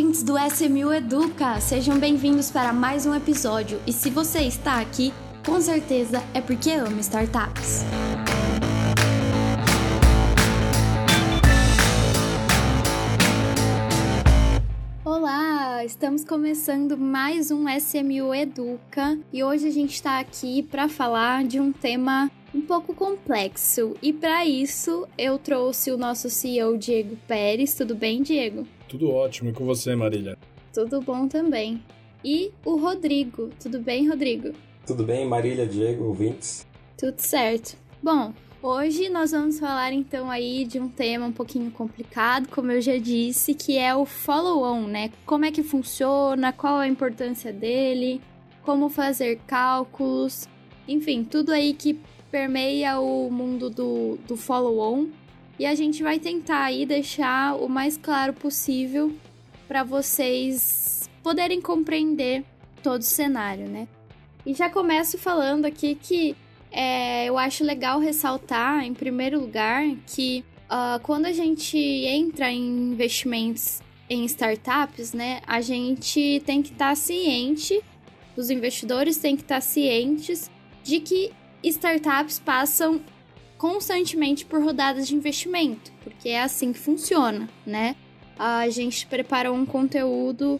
ouvintes do SMU Educa! Sejam bem-vindos para mais um episódio. E se você está aqui, com certeza é porque ama startups. Olá, estamos começando mais um SMU Educa e hoje a gente está aqui para falar de um tema um pouco complexo. E para isso eu trouxe o nosso CEO Diego Pérez. Tudo bem, Diego? Tudo ótimo. E com você, Marília? Tudo bom também. E o Rodrigo. Tudo bem, Rodrigo? Tudo bem, Marília, Diego, ouvintes? Tudo certo. Bom, hoje nós vamos falar então aí de um tema um pouquinho complicado, como eu já disse, que é o follow-on, né? Como é que funciona, qual a importância dele, como fazer cálculos, enfim, tudo aí que permeia o mundo do, do follow-on. E a gente vai tentar aí deixar o mais claro possível para vocês poderem compreender todo o cenário, né? E já começo falando aqui que é, eu acho legal ressaltar, em primeiro lugar, que uh, quando a gente entra em investimentos em startups, né, a gente tem que estar tá ciente, os investidores têm que estar tá cientes de que startups passam constantemente por rodadas de investimento, porque é assim que funciona, né? A gente preparou um conteúdo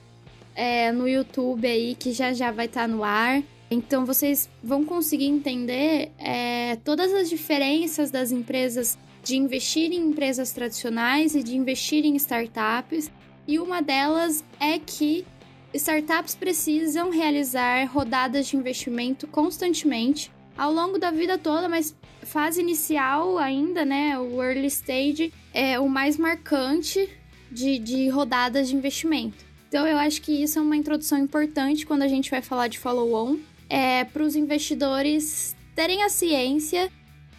é, no YouTube aí que já já vai estar tá no ar. Então vocês vão conseguir entender é, todas as diferenças das empresas de investir em empresas tradicionais e de investir em startups. E uma delas é que startups precisam realizar rodadas de investimento constantemente ao longo da vida toda, mas fase inicial ainda, né? O early stage é o mais marcante de, de rodadas de investimento. Então eu acho que isso é uma introdução importante quando a gente vai falar de follow-on, é para os investidores terem a ciência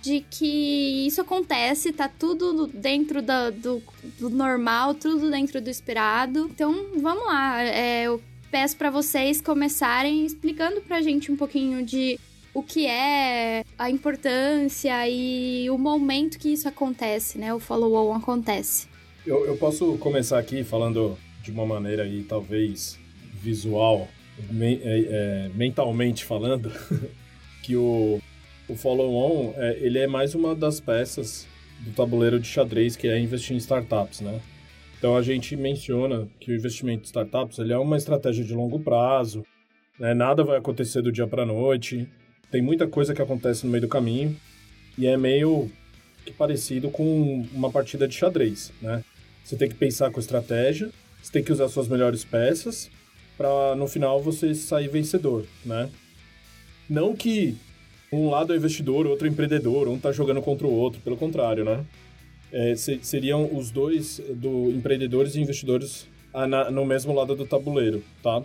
de que isso acontece, tá tudo dentro do, do, do normal, tudo dentro do esperado. Então vamos lá, é, eu peço para vocês começarem explicando para a gente um pouquinho de o que é a importância e o momento que isso acontece, né? O follow-on acontece. Eu, eu posso começar aqui falando de uma maneira aí, talvez visual, me, é, é, mentalmente falando, que o, o follow-on é, ele é mais uma das peças do tabuleiro de xadrez que é investir em startups, né? Então a gente menciona que o investimento em startups ele é uma estratégia de longo prazo, né? nada vai acontecer do dia para a noite, tem muita coisa que acontece no meio do caminho e é meio que parecido com uma partida de xadrez, né? Você tem que pensar com estratégia, você tem que usar suas melhores peças para no final você sair vencedor, né? Não que um lado é investidor, outro é empreendedor, um tá jogando contra o outro, pelo contrário, né? É, seriam os dois do empreendedores e investidores no mesmo lado do tabuleiro, tá?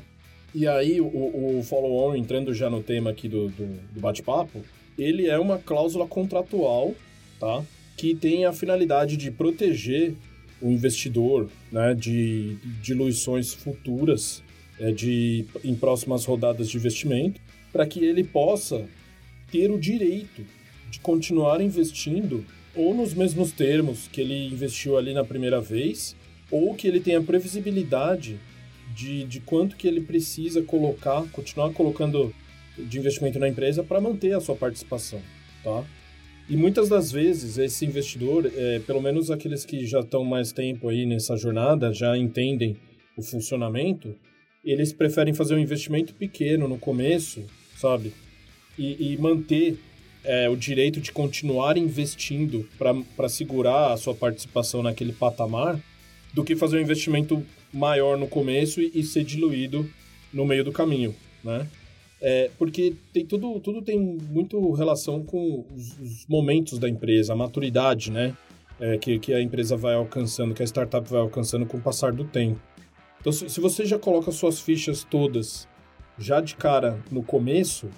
E aí, o, o follow-on, entrando já no tema aqui do, do, do bate-papo, ele é uma cláusula contratual, tá? Que tem a finalidade de proteger o investidor né, de diluições futuras é, de, em próximas rodadas de investimento, para que ele possa ter o direito de continuar investindo ou nos mesmos termos que ele investiu ali na primeira vez, ou que ele tenha previsibilidade de, de quanto que ele precisa colocar, continuar colocando de investimento na empresa para manter a sua participação, tá? E muitas das vezes esse investidor, é, pelo menos aqueles que já estão mais tempo aí nessa jornada, já entendem o funcionamento, eles preferem fazer um investimento pequeno no começo, sabe? E, e manter é, o direito de continuar investindo para segurar a sua participação naquele patamar, do que fazer um investimento maior no começo e, e ser diluído no meio do caminho, né? É, porque tem tudo, tudo tem muito relação com os, os momentos da empresa, a maturidade, né? É, que, que a empresa vai alcançando, que a startup vai alcançando com o passar do tempo. Então, se, se você já coloca suas fichas todas já de cara no começo,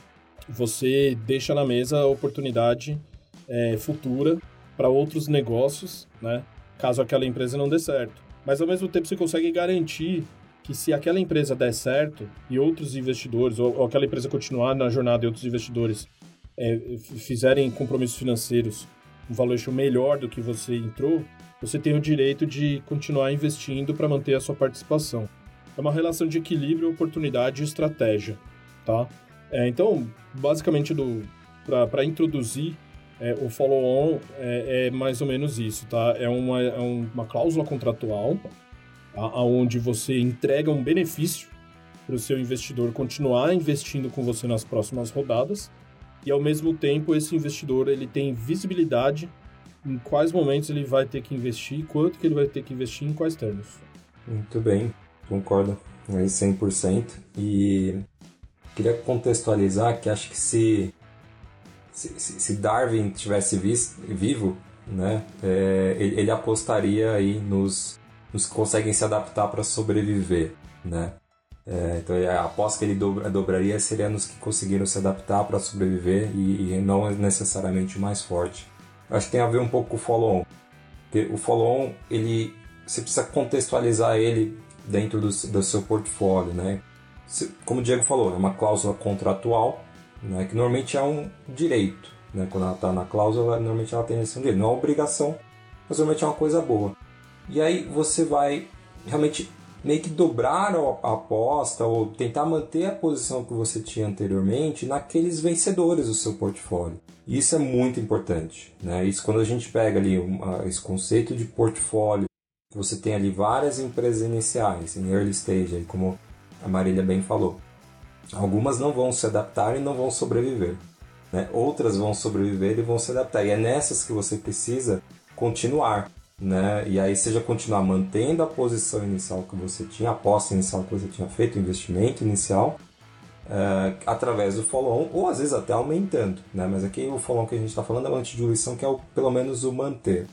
você deixa na mesa a oportunidade é, futura para outros negócios, né? Caso aquela empresa não dê certo mas ao mesmo tempo você consegue garantir que se aquela empresa der certo e outros investidores, ou, ou aquela empresa continuar na jornada e outros investidores é, fizerem compromissos financeiros, um valuation melhor do que você entrou, você tem o direito de continuar investindo para manter a sua participação. é uma relação de equilíbrio, oportunidade e estratégia, tá? É, então, basicamente, para introduzir é, o follow-on é, é, mais ou menos isso, tá? É uma, é uma cláusula contratual aonde você entrega um benefício para o seu investidor continuar investindo com você nas próximas rodadas e ao mesmo tempo esse investidor ele tem visibilidade em quais momentos ele vai ter que investir, quanto que ele vai ter que investir em quais termos. Muito bem, concordo aí 100% e queria contextualizar que acho que se se, se Darwin tivesse vivo, né, é, ele, ele, apostaria aí nos, nos que conseguem se adaptar para sobreviver, né? É, então a aposta que ele dobra, dobraria seria nos que conseguiram se adaptar para sobreviver e, e, não necessariamente o mais forte. Acho que tem a ver um pouco com o follow-on. O follow-on, ele, você precisa contextualizar ele dentro do, do seu portfólio, né? Como o Diego falou, é uma cláusula contratual, né, que normalmente é um direito. Né? Quando ela está na cláusula, normalmente ela tem esse direito. Não é uma obrigação, mas normalmente é uma coisa boa. E aí você vai realmente meio que dobrar a aposta ou tentar manter a posição que você tinha anteriormente naqueles vencedores do seu portfólio. Isso é muito importante. Né? Isso quando a gente pega ali uma, esse conceito de portfólio, que você tem ali várias empresas iniciais, em early stage, como a Marília bem falou. Algumas não vão se adaptar e não vão sobreviver. Né? Outras vão sobreviver e vão se adaptar. E é nessas que você precisa continuar né? E aí seja continuar mantendo a posição inicial que você tinha, a aposta inicial que você tinha feito, o investimento inicial, uh, através do follow-on, ou às vezes até aumentando, né? Mas aqui o follow-on que a gente está falando é uma antidiluição que é o, pelo menos o manter.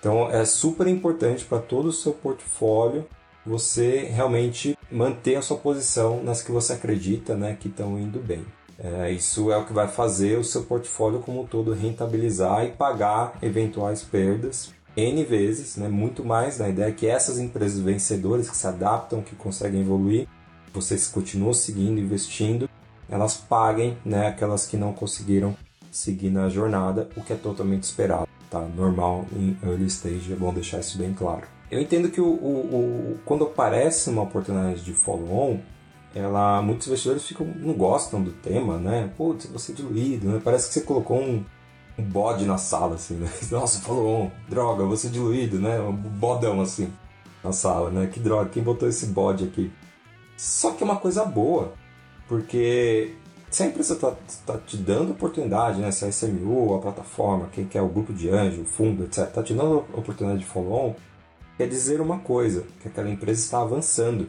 Então é super importante para todo o seu portfólio você realmente manter a sua posição nas que você acredita né, que estão indo bem. É, isso é o que vai fazer o seu portfólio como um todo rentabilizar e pagar eventuais perdas N vezes, né, muito mais. Né, a ideia é que essas empresas vencedoras que se adaptam, que conseguem evoluir, vocês continuam seguindo, investindo, elas paguem né, aquelas que não conseguiram seguir na jornada, o que é totalmente esperado. Tá? Normal em early stage, é bom deixar isso bem claro. Eu entendo que o, o, o quando aparece uma oportunidade de follow-on, ela, muitos investidores ficam, não gostam do tema, né? Putz, você é diluído, né? Parece que você colocou um, um bode na sala, assim, né? Nossa, falou, oh, droga, você diluído, né? Um bodão, assim, na sala, né? Que droga, quem botou esse bode aqui? Só que é uma coisa boa, porque se a empresa está tá te dando oportunidade, né? Se a SMU, a plataforma, quem quer o grupo de anjo, o fundo, etc., está te dando oportunidade de follow-on, quer dizer uma coisa, que aquela empresa está avançando,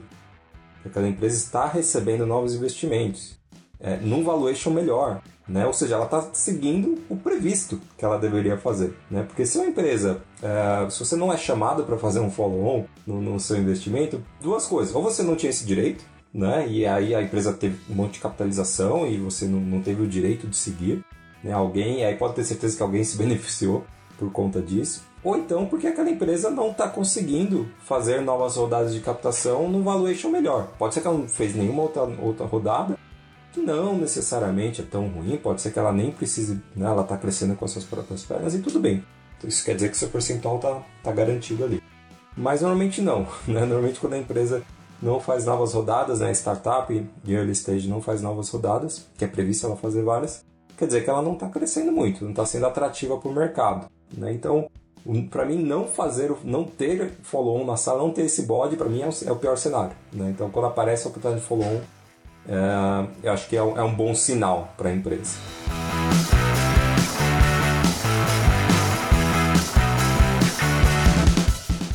que aquela empresa está recebendo novos investimentos, é, num valuation melhor, né? Ou seja, ela está seguindo o previsto que ela deveria fazer, né? Porque se uma empresa, é, se você não é chamado para fazer um follow-on no, no, seu investimento, duas coisas: ou você não tinha esse direito, né? E aí a empresa teve um monte de capitalização e você não, não teve o direito de seguir, né? Alguém, aí pode ter certeza que alguém se beneficiou por conta disso. Ou então porque aquela empresa não está conseguindo fazer novas rodadas de captação no valuation melhor. Pode ser que ela não fez nenhuma outra, outra rodada, que não necessariamente é tão ruim, pode ser que ela nem precise, né, ela está crescendo com as suas próprias pernas e tudo bem. Então, isso quer dizer que seu percentual está tá garantido ali. Mas normalmente não, né? Normalmente quando a empresa não faz novas rodadas, né, startup e early stage não faz novas rodadas, que é previsto ela fazer várias, quer dizer que ela não está crescendo muito, não está sendo atrativa para o mercado. Né? Então, para mim, não fazer, não ter follow-on na sala, não ter esse bode, para mim é o, é o, pior cenário. Né? Então, quando aparece a oportunidade de follow-on, é, eu acho que é um, é um bom sinal para a empresa.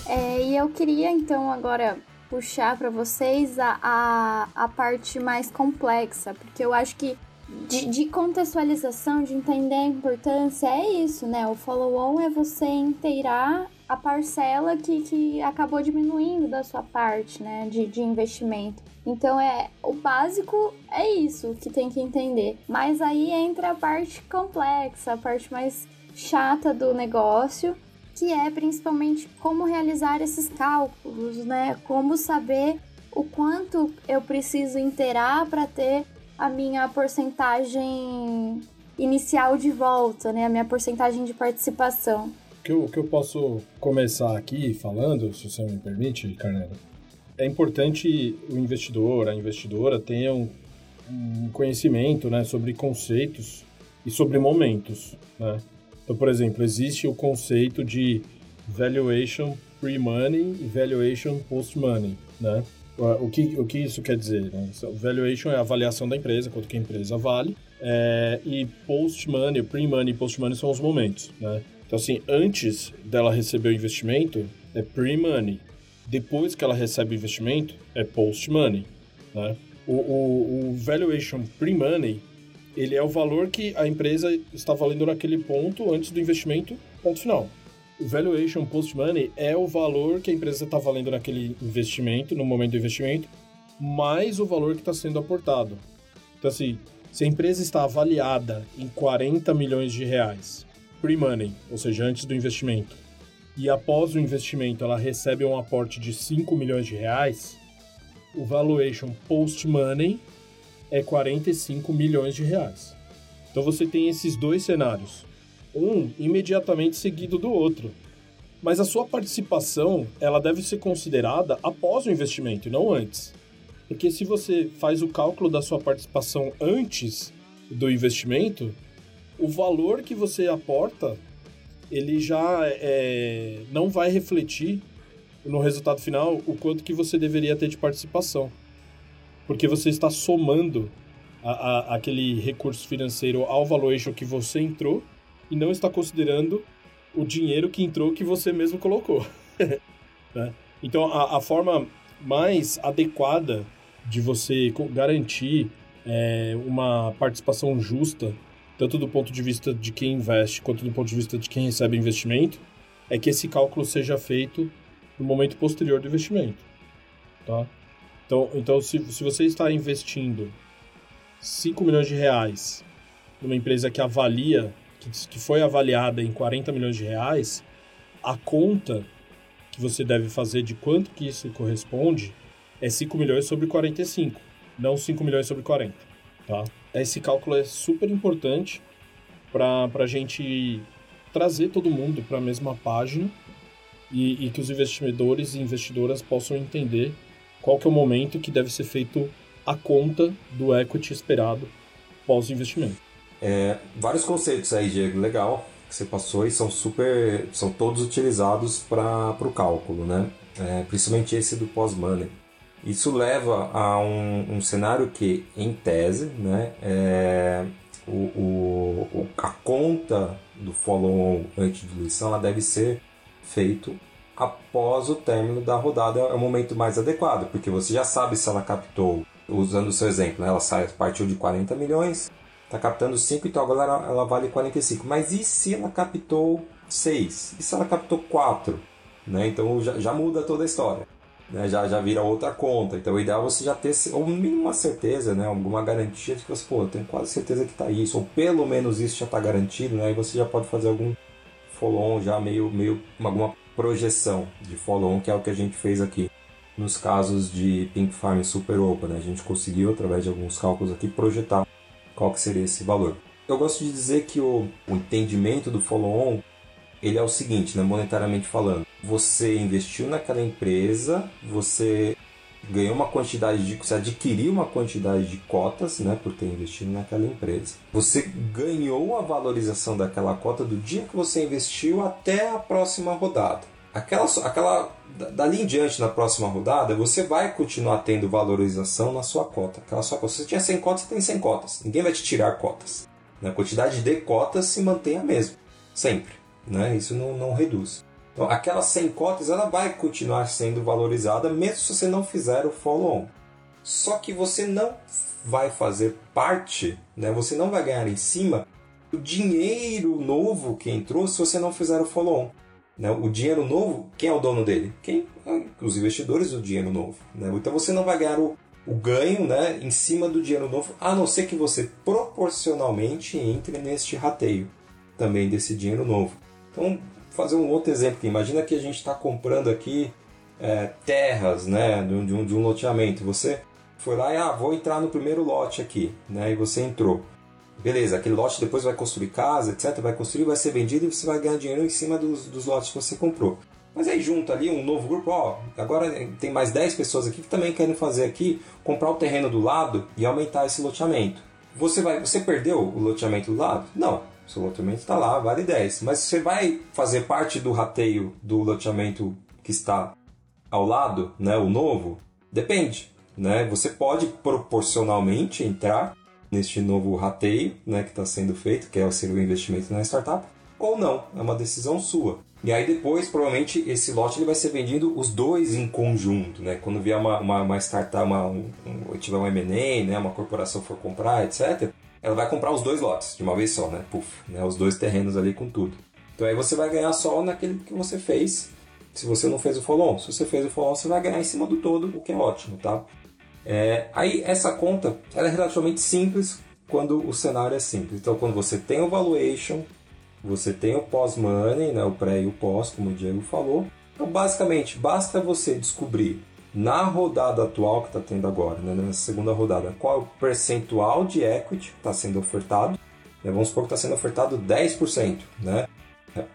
É, e eu queria então agora puxar para vocês a, a, a parte mais complexa, porque eu acho que de, de, contextualização, de entender a importância, é isso, né? O follow-on é você inteirar a parcela que, que acabou diminuindo da sua parte, né? De, de investimento. Então é o básico é isso que tem que entender. Mas aí entra a parte complexa, a parte mais chata do negócio, que é principalmente como realizar esses cálculos, né? Como saber o quanto eu preciso inteirar para ter a minha porcentagem inicial de volta, né? A minha porcentagem de participação. O que eu, que eu posso começar aqui falando, se você me permite, Carnela, é importante o investidor, a investidora tenham um conhecimento né, sobre conceitos e sobre momentos. Né? Então, por exemplo, existe o conceito de valuation pre-money e valuation post-money. Né? O, que, o que isso quer dizer? Né? Valuation é a avaliação da empresa, quanto que a empresa vale, é, e post-money, pre-money e post-money são os momentos. Né? Então, assim, antes dela receber o investimento, é pre-money. Depois que ela recebe o investimento, é post-money. Né? O, o, o valuation pre-money, ele é o valor que a empresa está valendo naquele ponto antes do investimento, ponto final. O valuation post-money é o valor que a empresa está valendo naquele investimento, no momento do investimento, mais o valor que está sendo aportado. Então, assim, se a empresa está avaliada em 40 milhões de reais, pre-money, ou seja, antes do investimento, e após o investimento ela recebe um aporte de 5 milhões de reais, o valuation post-money é 45 milhões de reais. Então você tem esses dois cenários, um imediatamente seguido do outro. Mas a sua participação, ela deve ser considerada após o investimento não antes. Porque se você faz o cálculo da sua participação antes do investimento, o valor que você aporta, ele já é, não vai refletir no resultado final o quanto que você deveria ter de participação. Porque você está somando a, a, aquele recurso financeiro ao valuation que você entrou e não está considerando o dinheiro que entrou que você mesmo colocou. né? Então, a, a, forma mais adequada de você garantir é, uma participação justa, tanto do ponto de vista de quem investe quanto do ponto de vista de quem recebe investimento, é que esse cálculo seja feito no momento posterior do investimento. Tá? Então, então se, se você está investindo 5 milhões de reais numa empresa que avalia, que, foi avaliada em 40 milhões de reais, a conta que você deve fazer de quanto que isso corresponde é 5 milhões sobre 45, não 5 milhões sobre 40. Tá? Esse cálculo é super importante para a gente trazer todo mundo para a mesma página e, e, que os investidores e investidoras possam entender qual que é o momento que deve ser feito a conta do equity esperado pós-investimento. É, vários conceitos aí, Diego, legal, que você passou e são super, são todos utilizados para o cálculo, né? É, principalmente esse do pós-money. Isso leva a um, um, cenário que, em tese, né, é, o, o, a conta do follow-on anti-diluição ela deve ser feito após o término da rodada é o momento mais adequado, porque você já sabe se ela captou, usando o seu exemplo, né? ela partiu de 40 milhões, está captando 5, então agora ela, ela vale 45. Mas e se ela captou 6? E se ela captou 4? Né? Então já, já muda toda a história. Né? Já, já vira outra conta. Então o ideal é você já ter ou mínimo uma certeza, né? alguma garantia de que você, pô, eu tenho quase certeza que está isso, ou pelo menos isso já está garantido, né? e você já pode fazer algum follow-on já meio, meio alguma projeção de follow-on, que é o que a gente fez aqui nos casos de Pink Farm e Super Open. Né? A gente conseguiu, através de alguns cálculos aqui, projetar qual que seria esse valor. Eu gosto de dizer que o, o entendimento do follow-on ele é o seguinte, né, monetariamente falando. Você investiu naquela empresa, você ganhou uma quantidade de. Você adquiriu uma quantidade de cotas né, por ter investido naquela empresa. Você ganhou a valorização daquela cota do dia que você investiu até a próxima rodada. Aquela, aquela dali em diante na próxima rodada, você vai continuar tendo valorização na sua cota. Aquela sua cota. Se você tinha 100 cotas, você tem 100 cotas. Ninguém vai te tirar cotas. A quantidade de cotas se mantém a mesma, sempre. Né? Isso não, não reduz. Então, aquela 100 cotas ela vai continuar sendo valorizada mesmo se você não fizer o follow-on. Só que você não vai fazer parte, né? você não vai ganhar em cima do dinheiro novo que entrou se você não fizer o follow-on. Né? O dinheiro novo, quem é o dono dele? Quem? Os investidores do dinheiro novo. Né? Então você não vai ganhar o, o ganho né, em cima do dinheiro novo, a não ser que você proporcionalmente entre neste rateio também desse dinheiro novo. Então fazer um outro exemplo. Imagina que a gente está comprando aqui é, terras né, de, um, de um loteamento. Você foi lá e ah, vou entrar no primeiro lote aqui, né? E você entrou. Beleza, aquele lote depois vai construir casa, etc. Vai construir, vai ser vendido e você vai ganhar dinheiro em cima dos, dos lotes que você comprou. Mas aí junto ali um novo grupo, ó, agora tem mais 10 pessoas aqui que também querem fazer aqui, comprar o terreno do lado e aumentar esse loteamento. Você vai, você perdeu o loteamento do lado? Não. Seu loteamento está lá, vale 10. Mas você vai fazer parte do rateio do loteamento que está ao lado, né, o novo? Depende, né? Você pode proporcionalmente entrar neste novo rateio, né, que está sendo feito, que é o seu investimento na startup, ou não. É uma decisão sua. E aí depois, provavelmente, esse lote ele vai ser vendido os dois em conjunto, né? Quando vier uma, uma, uma startup, uma, um, um, tiver um M&A, né? Uma corporação for comprar, etc. Ela vai comprar os dois lotes de uma vez só, né? Puf, né? Os dois terrenos ali com tudo. Então aí você vai ganhar só naquele que você fez. Se você não fez o follow-on. Se você fez o follow-on, você vai ganhar em cima do todo, o que é ótimo, tá? É, aí essa conta, ela é relativamente simples quando o cenário é simples. Então quando você tem o valuation você tem o pós-money, né, o pré e o pós, como o Diego falou. Então, basicamente, basta você descobrir na rodada atual que está tendo agora, né, nessa segunda rodada, qual é o percentual de equity que está sendo ofertado. Né, vamos supor que está sendo ofertado 10%, né?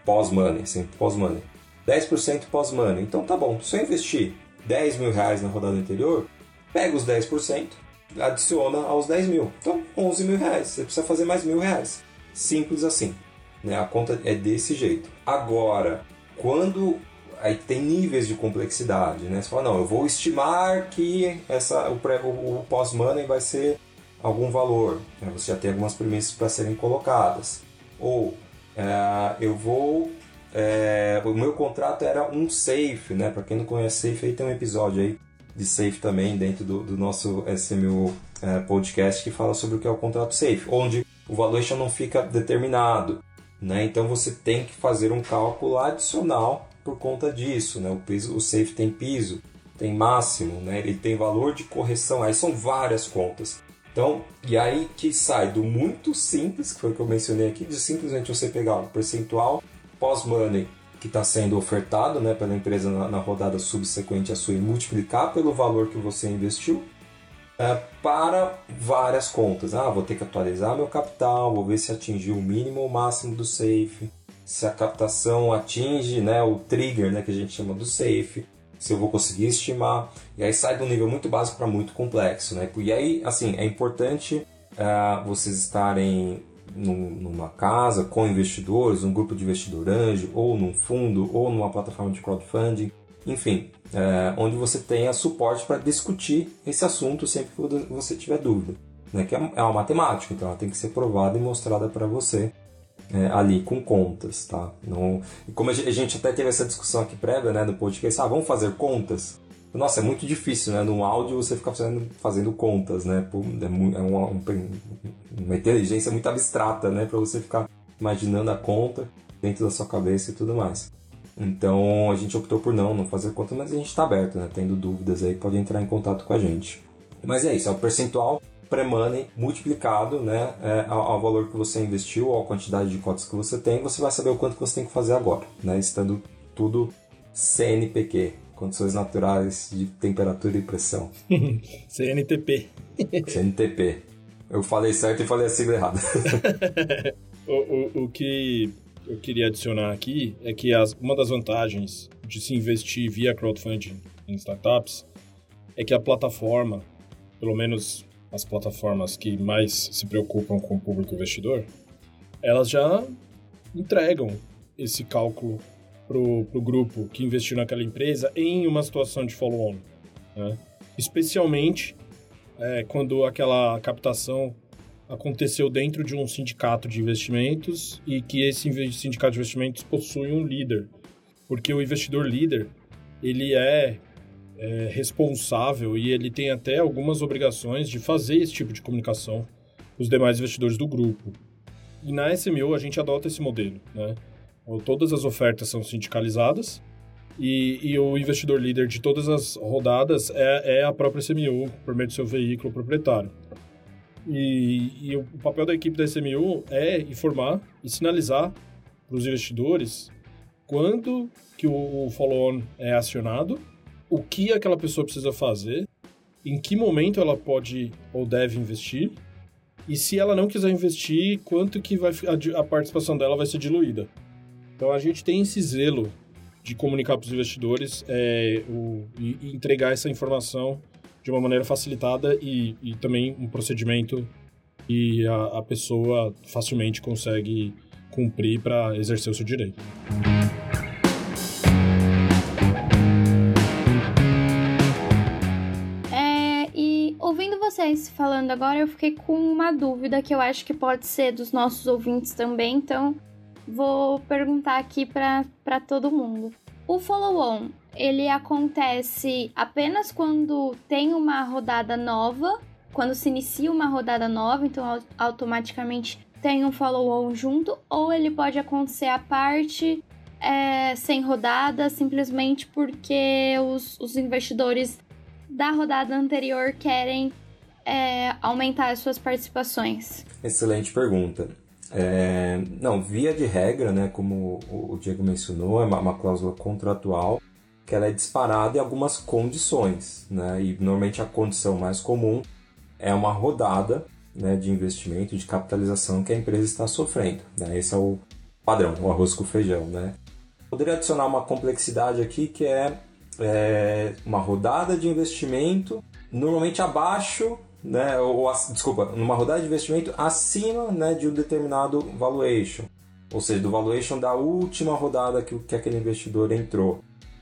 Pós-money, assim, pós-money. 10% pós-money. Então tá bom, se eu investir 10 mil reais na rodada anterior, pega os 10%, adiciona aos 10 mil. Então, 11 mil reais. Você precisa fazer mais mil reais. Simples assim. Né? A conta é desse jeito. Agora, quando aí tem níveis de complexidade, né? Você fala, não, eu vou estimar que essa, o, o, o pós-money vai ser algum valor. Né? Você já tem algumas premissas para serem colocadas. Ou é, eu vou. É, o meu contrato era um safe, né? Para quem não conhece safe, aí tem um episódio aí de safe também dentro do, do nosso SMU é, podcast que fala sobre o que é o contrato safe, onde o valuation não fica determinado. Né? Então você tem que fazer um cálculo adicional por conta disso. Né? O, piso, o safe tem piso, tem máximo, né? ele tem valor de correção, aí são várias contas. Então, e aí que sai do muito simples, que foi o que eu mencionei aqui, de simplesmente você pegar o percentual pós-money que está sendo ofertado né, pela empresa na, na rodada subsequente à sua e multiplicar pelo valor que você investiu é, para várias contas. Ah, vou ter que atualizar meu capital, vou ver se atingiu o mínimo ou o máximo do safe, se a captação atinge né, o trigger né, que a gente chama do safe, se eu vou conseguir estimar. E aí sai de um nível muito básico para muito complexo. Né? E aí, assim, é importante uh, vocês estarem num, numa casa com investidores, um grupo de investidor anjo, ou num fundo, ou numa plataforma de crowdfunding, enfim, é, onde você tenha suporte para discutir esse assunto sempre que você tiver dúvida. Né? Que é, é uma matemática, então ela tem que ser provada e mostrada para você é, ali com contas, tá? Não, como a gente até teve essa discussão aqui prévia, né, no podcast, ah, vamos fazer contas? Nossa, é muito difícil, né? No áudio você ficar fazendo, fazendo contas, né? É, é uma, inteligência muito abstrata, né? Para você ficar imaginando a conta dentro da sua cabeça e tudo mais. Então a gente optou por não, não fazer conta, mas a gente está aberto, né? Tendo dúvidas aí, pode entrar em contato com a gente. Mas é isso, é o percentual pré-money multiplicado né, é, ao, ao, valor que você investiu, ou a quantidade de cotas que você tem, você vai saber o quanto que você tem que fazer agora, né? Estando tudo CNPq, condições naturais de temperatura e pressão. CNTP. CNTP. Eu falei certo e falei a sigla errada. o, o, o que eu queria adicionar aqui é que as, uma das vantagens de se investir via crowdfunding em startups é que a plataforma, pelo menos as plataformas que mais se preocupam com o público investidor, elas já entregam esse cálculo para o grupo que investiu naquela empresa em uma situação de follow-on. Né? Especialmente é, quando aquela captação aconteceu dentro de um sindicato de investimentos e que esse sindicato de investimentos possui um líder. Porque o investidor líder, ele é, é responsável e ele tem até algumas obrigações de fazer esse tipo de comunicação com os demais investidores do grupo. E na SMU a gente adota esse modelo, né? Todas as ofertas são sindicalizadas e, e, o investidor líder de todas as rodadas é, é a própria SMU, por meio do seu veículo proprietário. E, e, o papel da equipe da SMU é informar e sinalizar para os investidores quando que o follow-on é acionado, o que aquela pessoa precisa fazer, em que momento ela pode ou deve investir, e se ela não quiser investir, quanto que vai, a, a participação dela vai ser diluída. Então a gente tem esse zelo de comunicar para os investidores é, o, e, entregar essa informação de uma maneira facilitada e, e também um procedimento e a, a pessoa facilmente consegue cumprir para exercer o seu direito. É, e ouvindo vocês falando agora, eu fiquei com uma dúvida que eu acho que pode ser dos nossos ouvintes também, então vou perguntar aqui para todo mundo. O follow-on, ele acontece apenas quando tem uma rodada nova, quando se inicia uma rodada nova, então automaticamente tem um follow-on junto, ou ele pode acontecer à parte, é, sem rodada, simplesmente porque os, os investidores da rodada anterior querem é, aumentar as suas participações? Excelente pergunta. É, não, via de regra, né, como o Diego mencionou, é uma, uma, cláusula contratual que ela é disparada em algumas condições, né, e normalmente a condição mais comum é uma rodada né, de investimento, de capitalização que a empresa está sofrendo. Né, esse é o padrão, o arroz com feijão. Né. Poderia adicionar uma complexidade aqui que é, é uma rodada de investimento normalmente abaixo né, ou, desculpa, numa rodada de investimento acima né, de um determinado valuation, ou seja, do valuation da última rodada que, que aquele investidor entrou.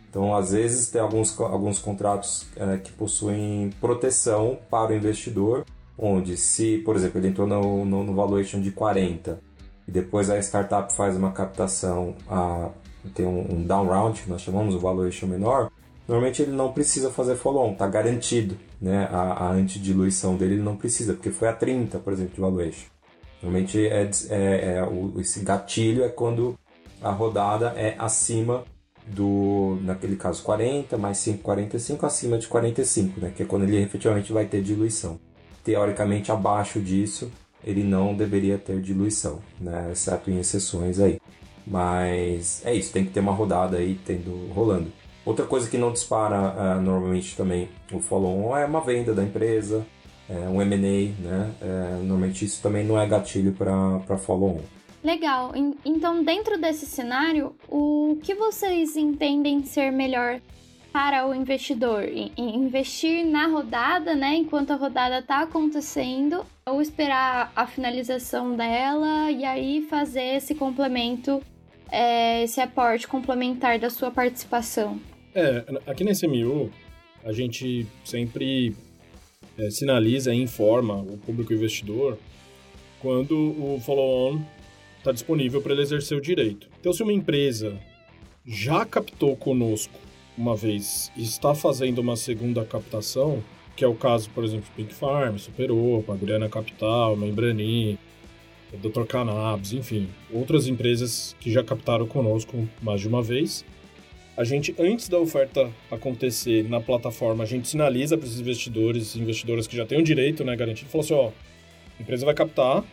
Então, às vezes, tem alguns, alguns contratos é, que possuem proteção para o investidor, onde se, por exemplo, ele entrou no, no, no valuation de 40 e depois a startup faz uma captação, a, tem um, um down round, que nós chamamos o valuation menor, normalmente ele não precisa fazer follow-on, está garantido né, a, a antidiluição dele, ele não precisa, porque foi a 30, por exemplo, de valuation. Normalmente é, é, é o, esse gatilho é quando a rodada é acima do, naquele caso, 40 mais 5, 45, acima de 45, né, que é quando ele efetivamente vai ter diluição. Teoricamente, abaixo disso, ele não deveria ter diluição, né, exceto em exceções aí. Mas é isso, tem que ter uma rodada aí tendo rolando. Outra coisa que não dispara uh, normalmente também o follow-on é uma venda da empresa, é, um M&A, né? É, normalmente isso também não é gatilho para follow-on. Legal. Então, dentro desse cenário, o que vocês entendem ser melhor para o investidor? Investir na rodada, né? Enquanto a rodada está acontecendo, ou esperar a finalização dela e aí fazer esse complemento, é, esse aporte complementar da sua participação? É, aqui na SMU, a gente sempre é, sinaliza e informa o público investidor quando o follow-on está disponível para ele exercer o direito. Então, se uma empresa já captou conosco uma vez e está fazendo uma segunda captação, que é o caso, por exemplo, Pink Farm, Superopa, Adriana Capital, Membrani, Dr. Cannabis, enfim, outras empresas que já captaram conosco mais de uma vez, a gente, antes da oferta acontecer na plataforma, a gente sinaliza para esses investidores, investidoras que já têm o direito né, garantido, fala assim, ó, a empresa vai captar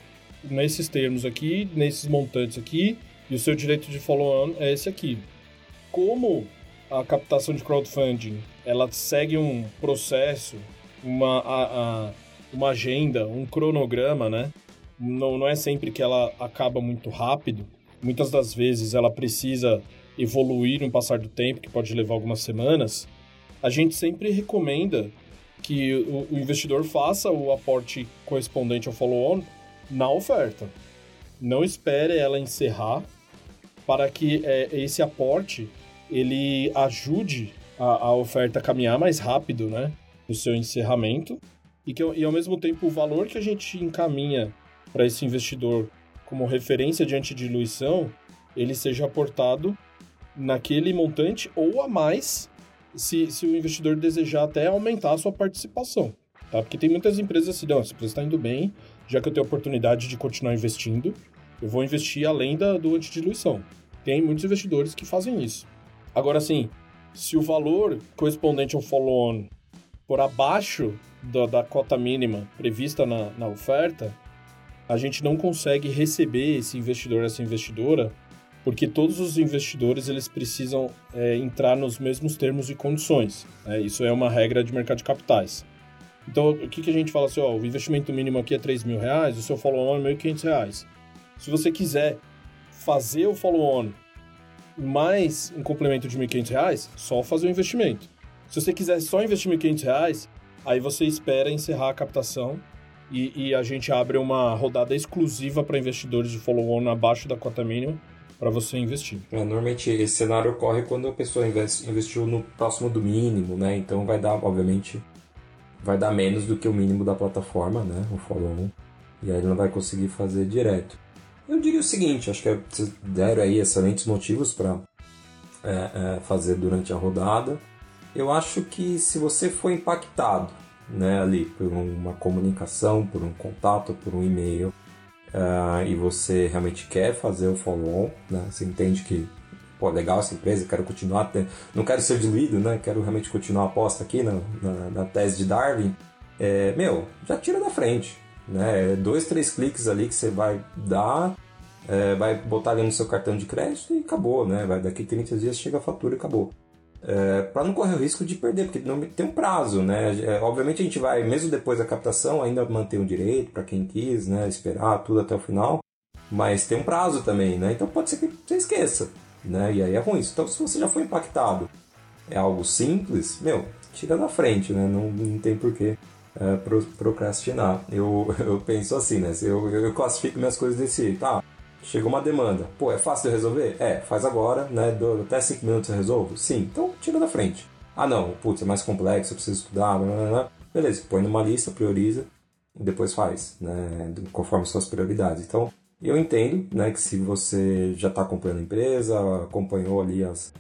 nesses termos aqui, nesses montantes aqui, e o seu direito de follow-on é esse aqui. Como a captação de crowdfunding, ela segue um processo, uma, a, a, uma agenda, um cronograma, né? Não, não é sempre que ela acaba muito rápido. Muitas das vezes ela precisa evoluir no passar do tempo, que pode levar algumas semanas, a gente sempre recomenda que o, o investidor faça o aporte correspondente ao follow-on na oferta. Não espere ela encerrar para que é, esse aporte ele ajude a, a, oferta a caminhar mais rápido, né, no seu encerramento e que e ao mesmo tempo o valor que a gente encaminha para esse investidor como referência de antidiluição ele seja aportado naquele montante ou a mais se, se o investidor desejar até aumentar a sua participação. Tá? Porque tem muitas empresas assim, não, essa empresa está indo bem, já que eu tenho a oportunidade de continuar investindo, eu vou investir além da, do antidiluição. Tem muitos investidores que fazem isso. Agora, assim, se o valor correspondente ao follow-on por abaixo da, da cota mínima prevista na, na oferta, a gente não consegue receber esse investidor, essa investidora, porque todos os investidores eles precisam é, entrar nos mesmos termos e condições. Né? Isso é uma regra de mercado de capitais. Então, o que, que a gente fala assim, ó, o investimento mínimo aqui é 3 mil reais, o seu follow-on é 1.500 reais. Se você quiser fazer o follow-on mais um complemento de R$ 1.500, só fazer o investimento. Se você quiser só investir R$ 1.500, aí você espera encerrar a captação e, e a gente abre uma rodada exclusiva para investidores de follow-on abaixo da cota mínima para você investir. É, normalmente esse cenário ocorre quando a pessoa investiu no próximo do mínimo, né? Então vai dar, obviamente, vai dar menos do que o mínimo da plataforma, né? O follow-on. E aí ele não vai conseguir fazer direto. Eu diria o seguinte, acho que vocês deram aí excelentes motivos para é, é, fazer durante a rodada. Eu acho que se você for impactado né, ali por uma comunicação, por um contato, por um e-mail, uh, e você realmente quer fazer o follow-on, né? Você entende que, pô, legal essa empresa, quero continuar, não quero ser diluído, né? Quero realmente continuar a aposta aqui na, na, na tese de Darwin. É, meu, já tira da frente, né? É dois, três cliques ali que você vai dar, é, vai botar ali no seu cartão de crédito e acabou, né? Vai, daqui 30 dias chega a fatura e acabou é, para não correr o risco de perder, porque não, tem um prazo, né? É, obviamente a gente vai, mesmo depois da captação, ainda manter o direito para quem quis, né? Esperar tudo até o final, mas tem um prazo também, né? Então pode ser que você esqueça, né? E aí é ruim. Então se você já foi impactado, é algo simples, meu, tira da frente, né? Não, não tem porquê é, procrastinar. Eu, eu penso assim, né? Eu, eu classifico minhas coisas desse jeito. Ah, Chegou uma demanda. Pô, é fácil de resolver? É, faz agora, né? Do, até 5 minutos eu resolvo? Sim, então tira da frente. Ah, não, putz, é mais complexo, eu preciso estudar, blá, blá, blá. beleza, põe numa lista, prioriza e depois faz, né? Conforme suas prioridades. Então, eu entendo, né, que se você já está acompanhando a empresa, acompanhou ali as,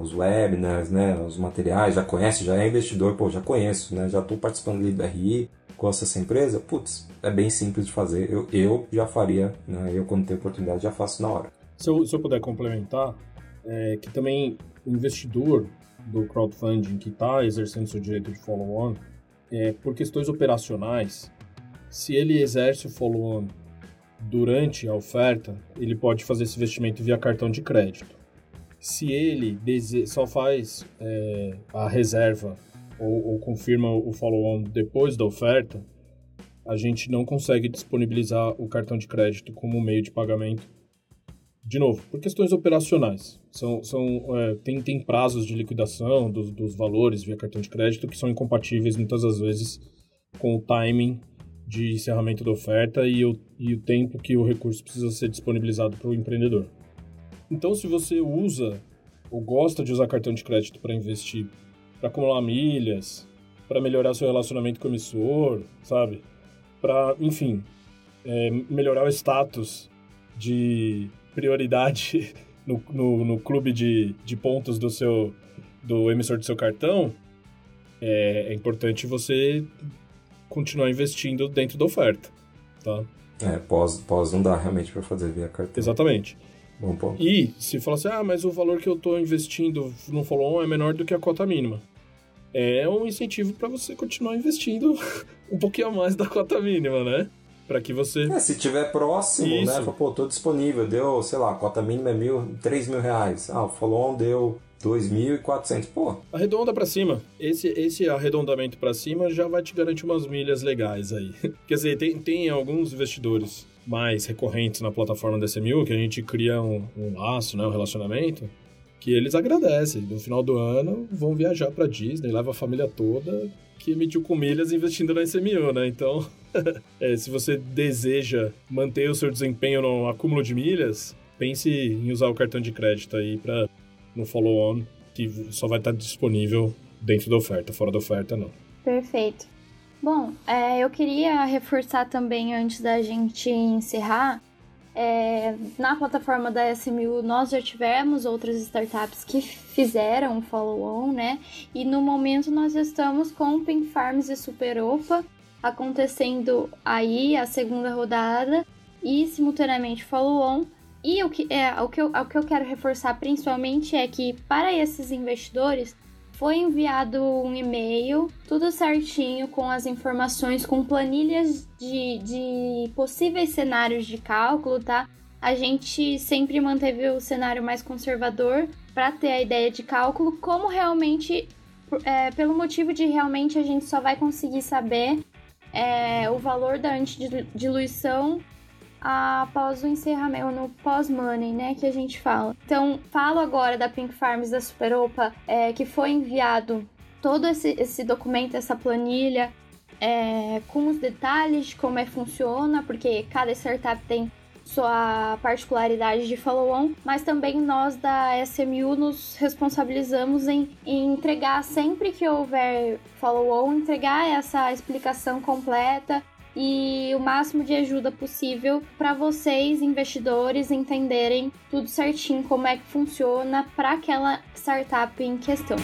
os webinars, né, os materiais, já conhece, já é investidor, pô, já conheço, né, já estou participando ali do RI, gosta dessa empresa, putz, é bem simples de fazer. Eu, eu já faria, né? eu quando tenho oportunidade já faço na hora. Se eu, se eu puder complementar, é que também o investidor do crowdfunding que está exercendo seu direito de follow-on, é, por questões operacionais, se ele exerce o follow-on durante a oferta, ele pode fazer esse investimento via cartão de crédito. Se ele só faz é, a reserva ou, ou confirma o follow-on depois da oferta, a gente não consegue disponibilizar o cartão de crédito como meio de pagamento. De novo, por questões operacionais. São, são, é, tem, tem prazos de liquidação dos, dos valores via cartão de crédito que são incompatíveis muitas das vezes com o timing de encerramento da oferta e o, e o tempo que o recurso precisa ser disponibilizado para o empreendedor. Então, se você usa ou gosta de usar cartão de crédito para investir para acumular milhas, para melhorar seu relacionamento com o emissor, sabe? Para, enfim, é, melhorar o status de prioridade no, no, no, clube de, de pontos do seu do emissor do seu cartão, é, é importante você continuar investindo dentro da oferta, tá? É, pós, pós não dá realmente para fazer via cartão. Exatamente. Bom ponto. E se falar assim, ah, mas o valor que eu estou investindo no follow-on é menor do que a cota mínima é um incentivo para você continuar investindo um pouquinho a mais da cota mínima, né? Para que você. É, se tiver próximo, né? Isso. né? Pô, tô disponível, deu, sei lá, a cota mínima é mil, 3 mil reais. Ah, o follow-on deu 2.400, pô. Arredonda para cima. Esse, esse arredondamento para cima já vai te garantir umas milhas legais aí. Quer dizer, tem, tem alguns investidores mais recorrentes na plataforma da SMU que a gente cria um, um laço, né, um relacionamento que eles agradecem. No final do ano, vão viajar para Disney, leva a família toda que emitiu com milhas investindo na SMU, né? Então, é, se você deseja manter o seu desempenho no acúmulo de milhas, pense em usar o cartão de crédito aí para no follow-on, que só vai estar disponível dentro da oferta, fora da oferta não. Perfeito. Bom, é, eu queria reforçar também antes da gente encerrar é, na plataforma da SMU nós já tivemos outras startups que fizeram follow-on, né? E no momento nós estamos com Pink Farms e Superopa acontecendo aí a segunda rodada e simultaneamente follow-on. E o que, é, o, que eu, o que eu quero reforçar principalmente é que para esses investidores foi enviado um e-mail, tudo certinho, com as informações, com planilhas de, de possíveis cenários de cálculo, tá? A gente sempre manteve o cenário mais conservador para ter a ideia de cálculo, como realmente, é, pelo motivo de realmente a gente só vai conseguir saber é, o valor da antidiluição após o encerramento, no pós-money, né, que a gente fala. Então, falo agora da Pink Farms da Superopa, é, que foi enviado todo esse, esse documento, essa planilha, é, com os detalhes de como é funciona, porque cada startup tem sua particularidade de follow-on, mas também nós da SMU nos responsabilizamos em, em entregar sempre que houver follow-on, entregar essa explicação completa e o máximo de ajuda possível para vocês, investidores, entenderem tudo certinho como é que funciona para aquela startup em questão.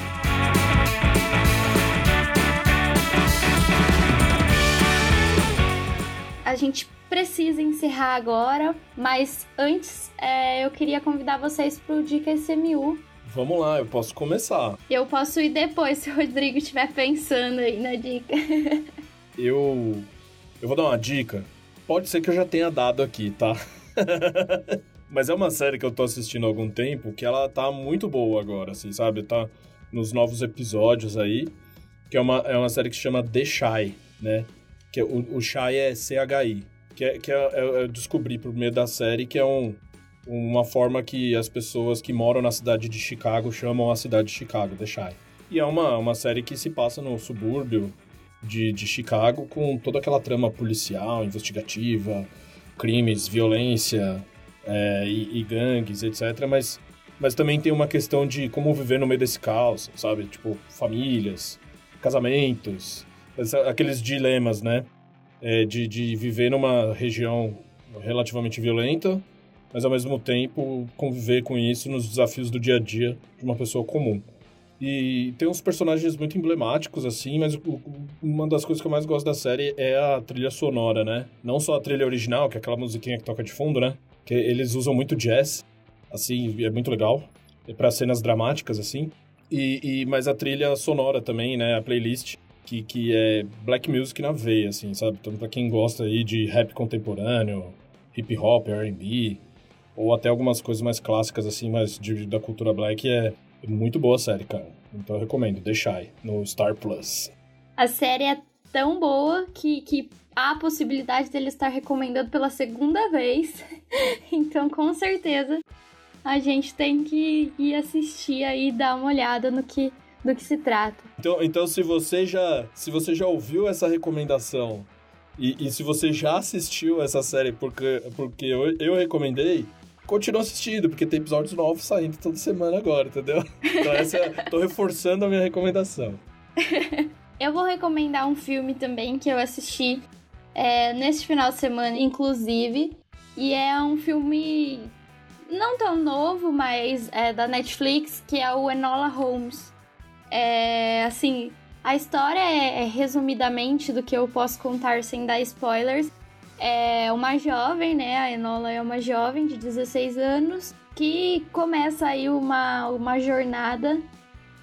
A gente precisa encerrar agora, mas antes é, eu queria convidar vocês para o Dica SMU. Vamos lá, eu posso começar. Eu posso ir depois se o Rodrigo estiver pensando aí na dica. eu eu vou dar uma dica. Pode ser que eu já tenha dado aqui, tá? Mas é uma série que eu tô assistindo há algum tempo que ela tá muito boa agora, assim, sabe? Tá nos novos episódios aí. Que é uma, é uma série que se chama The Shy, né? Que é, o, o Shy é C-H-I. Que, é, que é, é, eu descobri por meio da série que é um, uma forma que as pessoas que moram na cidade de Chicago chamam a cidade de Chicago, The Shy. E é uma, uma série que se passa no subúrbio de, de Chicago com toda aquela trama policial, investigativa, crimes, violência é, e, e, gangues, etc. Mas, mas também tem uma questão de como viver no meio desse caos, sabe? Tipo, famílias, casamentos, aqueles dilemas, né? É, de, de viver numa região relativamente violenta, mas ao mesmo tempo conviver com isso nos desafios do dia a dia de uma pessoa comum. E tem uns personagens muito emblemáticos, assim, mas uma das coisas que eu mais gosto da série é a trilha sonora, né? Não só a trilha original, que é aquela musiquinha que toca de fundo, né? Que eles usam muito jazz, assim, é muito legal. É para cenas dramáticas, assim. E, e, mas a trilha sonora também, né? A playlist, que, que é black music na veia, assim, sabe? Então, pra quem gosta aí de rap contemporâneo, hip hop, R&B, ou até algumas coisas mais clássicas, assim, mais de, da cultura black, é muito boa a série, cara. Então eu recomendo, Shy, no Star Plus. A série é tão boa que, que há a possibilidade dele estar recomendando pela segunda vez. então, com certeza, a gente tem que ir assistir aí e dar uma olhada no que, do que se trata. Então, então se você já se você já ouviu essa recomendação e, e se você já assistiu essa série porque, porque eu, eu recomendei, continua assistindo, porque tem episódios novos saindo toda semana agora, entendeu? Então essa tô reforçando a minha recomendação. eu vou recomendar um filme também que eu assisti é, nesse final de semana, inclusive. E é um filme não tão novo, mas é da Netflix, que é o Enola Holmes. É, assim, a história é, é resumidamente do que eu posso contar sem dar spoilers é uma jovem, né? A Enola é uma jovem de 16 anos que começa aí uma, uma jornada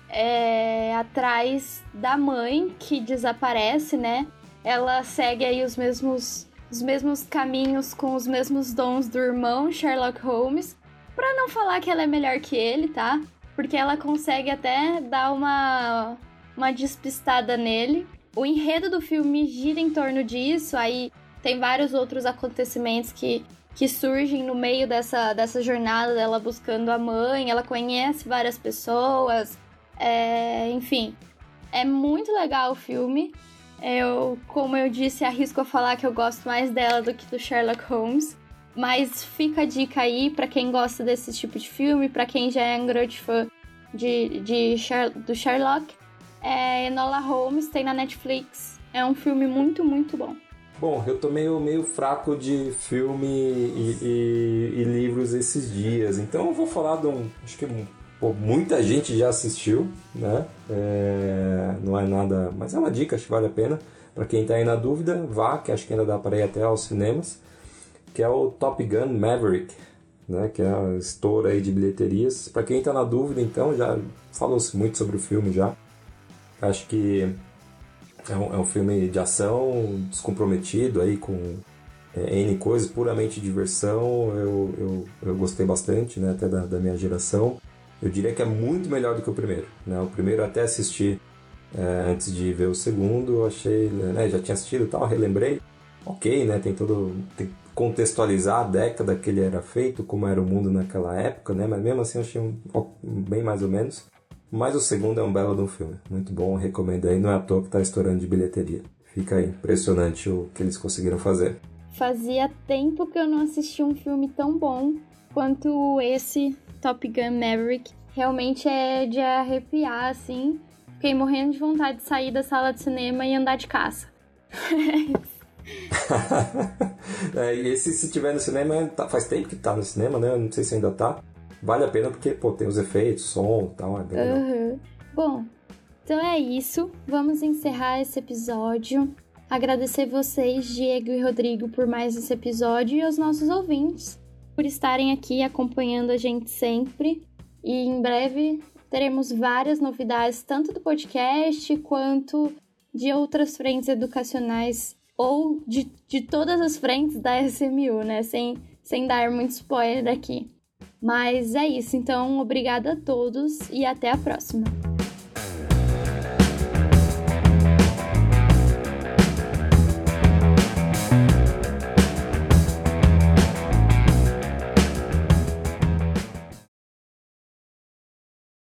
é, atrás da mãe que desaparece, né? Ela segue aí os mesmos, os mesmos caminhos com os mesmos dons do irmão Sherlock Holmes. Pra não falar que ela é melhor que ele, tá? Porque ela consegue até dar uma, uma despistada nele. O enredo do filme gira em torno disso, aí tem vários outros acontecimentos que, que surgem no meio dessa, dessa jornada dela buscando a mãe. Ela conhece várias pessoas. É, enfim, é muito legal o filme. Eu, como eu disse, arrisco a falar que eu gosto mais dela do que do Sherlock Holmes. Mas fica a dica aí para quem gosta desse tipo de filme, para quem já é um grande fã de, de do Sherlock. É, Enola Holmes tem na Netflix. É um filme muito, muito bom. Bom, eu tô meio, meio fraco de filme e, e, e livros esses dias, então eu vou falar de um. Acho que pô, muita gente já assistiu, né? É, não é nada. Mas é uma dica, acho que vale a pena. Para quem tá aí na dúvida, vá, que acho que ainda dá para ir até aos cinemas, que é o Top Gun Maverick, né? Que é a estoura aí de bilheterias. Para quem tá na dúvida, então, já falou-se muito sobre o filme já. Acho que é um, é um filme de ação descomprometido aí com é, N coisas, puramente diversão. Eu, eu, eu gostei bastante, né, até da, da, minha geração. Eu diria que é muito melhor do que o primeiro. Né? O primeiro até assisti é, antes de ver o segundo, eu achei, né, já tinha assistido e tal, relembrei. Ok, né, tem todo... Tem, contextualizar a década que ele era feito, como era o mundo naquela época, né? Mas mesmo assim eu achei um, bem mais ou menos. Mas o segundo é um belo de um filme. Muito bom, recomendo aí. Não é à toa que tá estourando de bilheteria. Fica aí, impressionante o que eles conseguiram fazer. Fazia tempo que eu não assisti um filme tão bom quanto esse Top Gun Maverick. Realmente é de arrepiar, assim. Fiquei morrendo de vontade de sair da sala de cinema e andar de caça. é, esse, se tiver no cinema, tá, faz tempo que tá no cinema, né? Não sei se ainda tá. Vale a pena porque, pô, tem os efeitos, som e tal, é bem uhum. Bom, então é isso. Vamos encerrar esse episódio. Agradecer vocês, Diego e Rodrigo, por mais esse episódio e aos nossos ouvintes por estarem aqui acompanhando a gente sempre. E em breve teremos várias novidades, tanto do podcast quanto de outras frentes educacionais ou de, de todas as frentes da SMU, né? Sem, sem dar muito spoiler aqui. Mas é isso, então obrigada a todos e até a próxima.